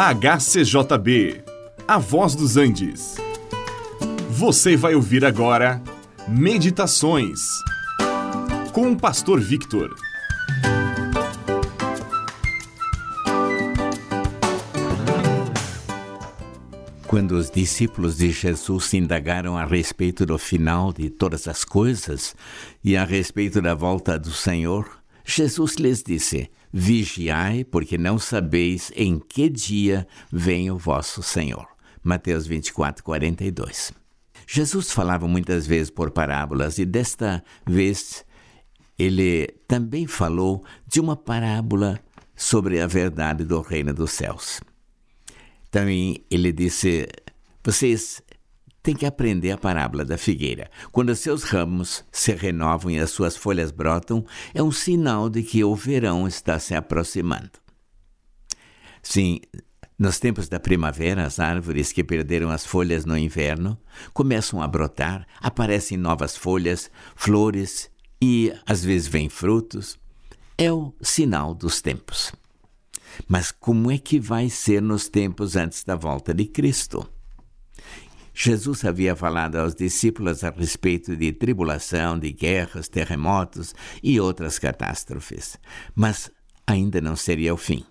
HCJB, A Voz dos Andes. Você vai ouvir agora Meditações com o Pastor Victor. Quando os discípulos de Jesus se indagaram a respeito do final de todas as coisas e a respeito da volta do Senhor, Jesus lhes disse: Vigiai, porque não sabeis em que dia vem o vosso Senhor. Mateus 24, 42. Jesus falava muitas vezes por parábolas e desta vez ele também falou de uma parábola sobre a verdade do reino dos céus. Também ele disse: Vocês tem que aprender a parábola da figueira. Quando seus ramos se renovam e as suas folhas brotam, é um sinal de que o verão está se aproximando. Sim, nos tempos da primavera, as árvores que perderam as folhas no inverno começam a brotar, aparecem novas folhas, flores e às vezes vêm frutos. É o sinal dos tempos. Mas como é que vai ser nos tempos antes da volta de Cristo? Jesus havia falado aos discípulos a respeito de tribulação, de guerras, terremotos e outras catástrofes, mas ainda não seria o fim.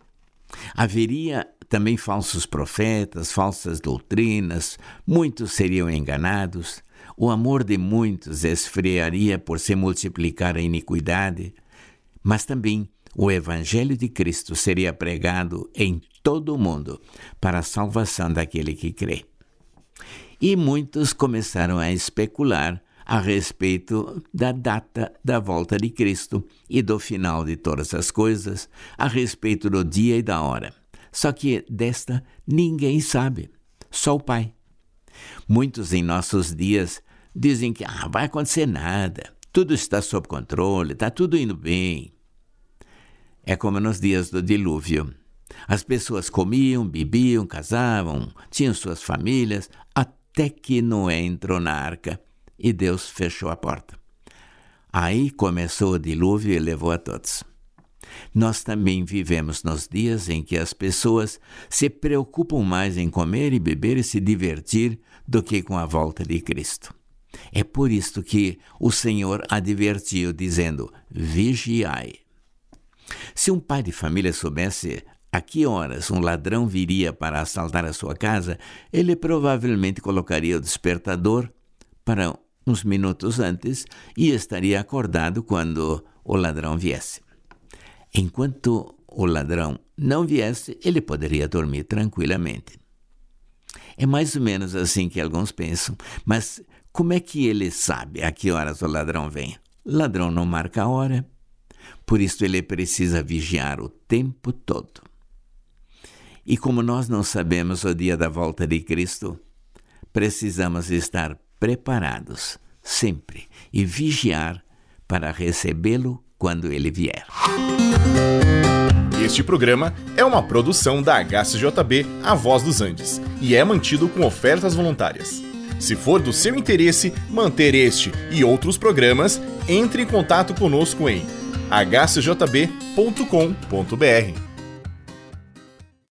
Haveria também falsos profetas, falsas doutrinas, muitos seriam enganados, o amor de muitos esfriaria por se multiplicar a iniquidade, mas também o Evangelho de Cristo seria pregado em todo o mundo para a salvação daquele que crê e muitos começaram a especular a respeito da data da volta de Cristo e do final de todas as coisas, a respeito do dia e da hora. Só que desta ninguém sabe, só o Pai. Muitos em nossos dias dizem que ah, vai acontecer nada, tudo está sob controle, está tudo indo bem. É como nos dias do dilúvio. As pessoas comiam, bebiam, casavam, tinham suas famílias, até que Noé entrou na arca e Deus fechou a porta. Aí começou o dilúvio e levou a todos. Nós também vivemos nos dias em que as pessoas se preocupam mais em comer e beber e se divertir do que com a volta de Cristo. É por isto que o Senhor advertiu, dizendo: Vigiai. Se um pai de família soubesse a que horas um ladrão viria para assaltar a sua casa, ele provavelmente colocaria o despertador para uns minutos antes e estaria acordado quando o ladrão viesse. Enquanto o ladrão não viesse, ele poderia dormir tranquilamente. É mais ou menos assim que alguns pensam, mas como é que ele sabe a que horas o ladrão vem? Ladrão não marca a hora, por isso ele precisa vigiar o tempo todo. E como nós não sabemos o dia da volta de Cristo, precisamos estar preparados sempre e vigiar para recebê-lo quando ele vier. Este programa é uma produção da HCJB A Voz dos Andes e é mantido com ofertas voluntárias. Se for do seu interesse manter este e outros programas, entre em contato conosco em hcjb.com.br.